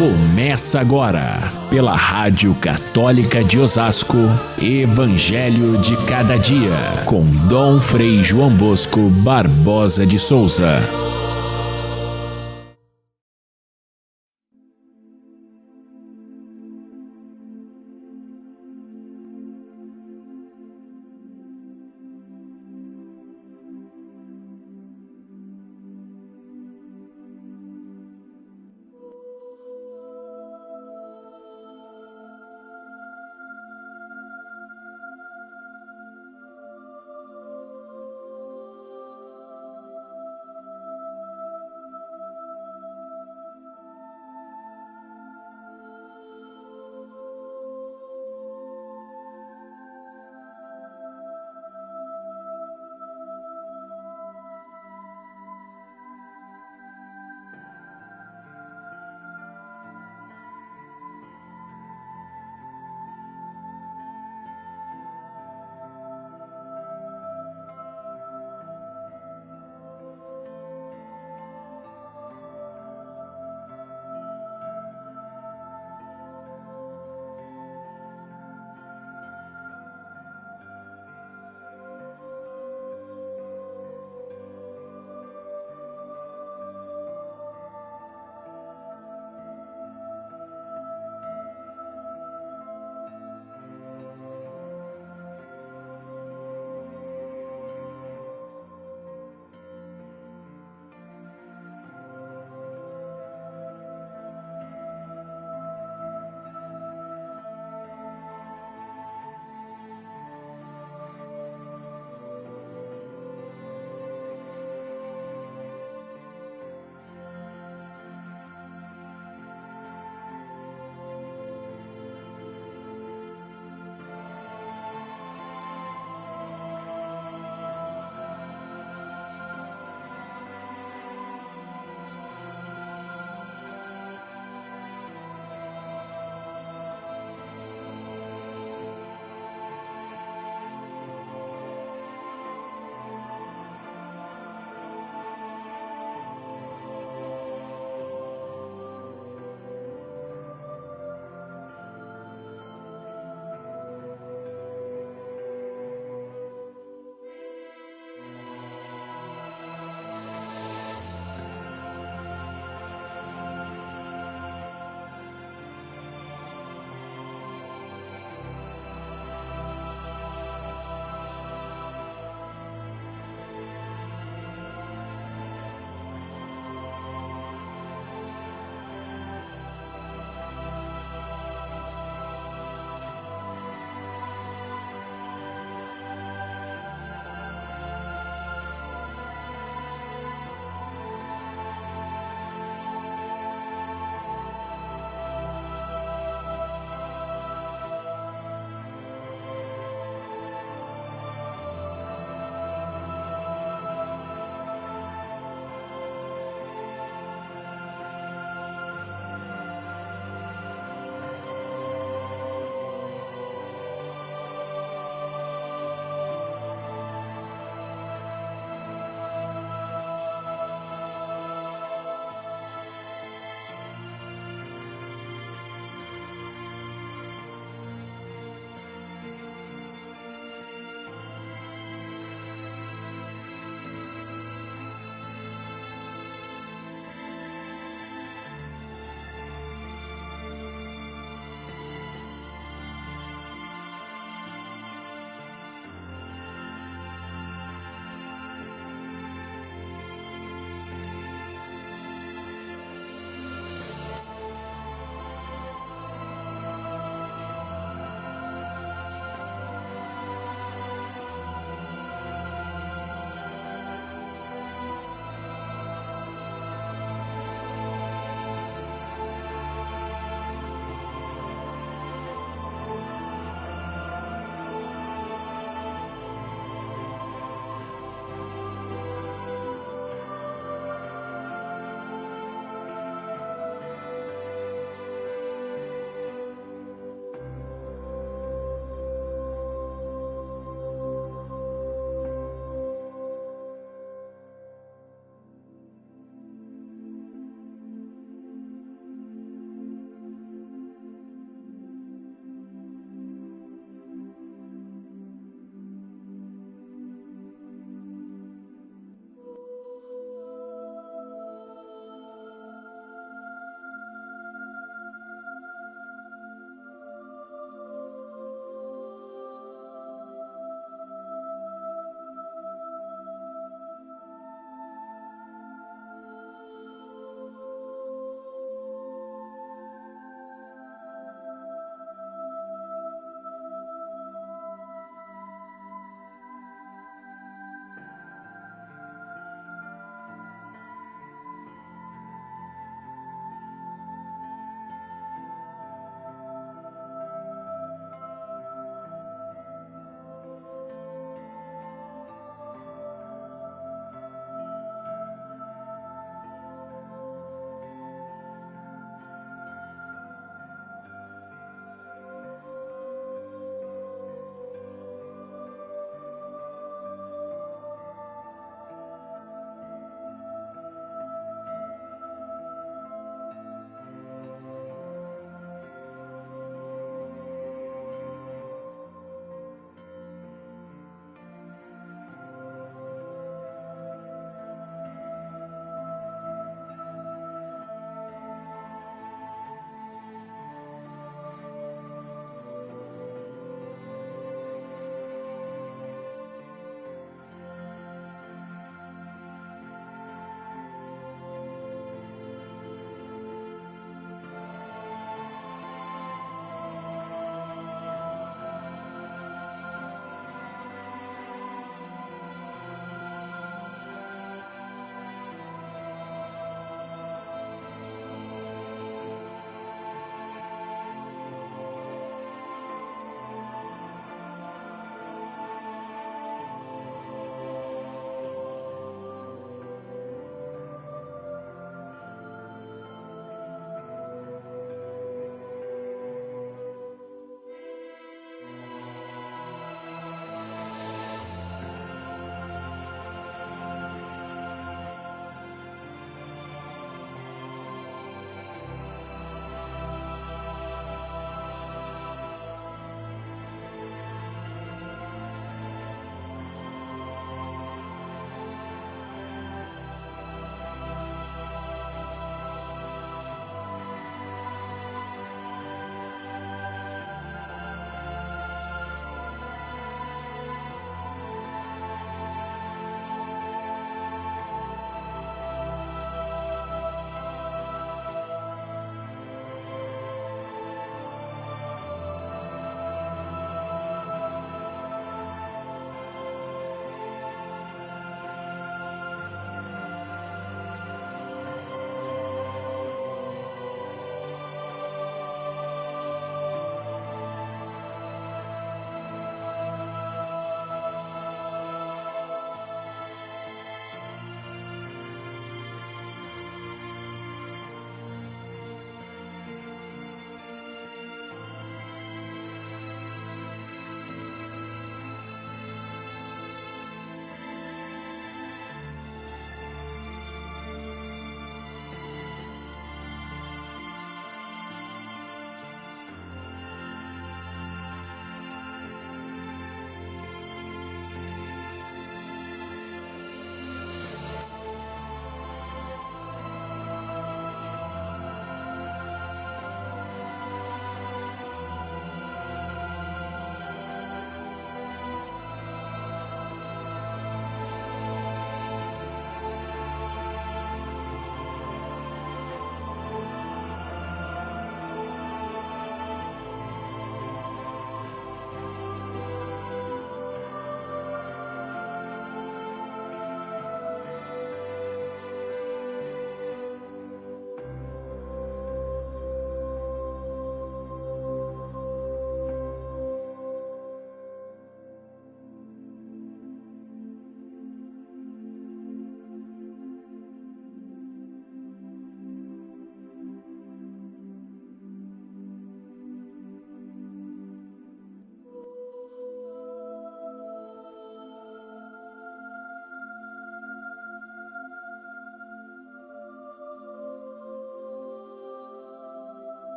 Começa agora, pela Rádio Católica de Osasco, Evangelho de Cada Dia, com Dom Frei João Bosco Barbosa de Souza.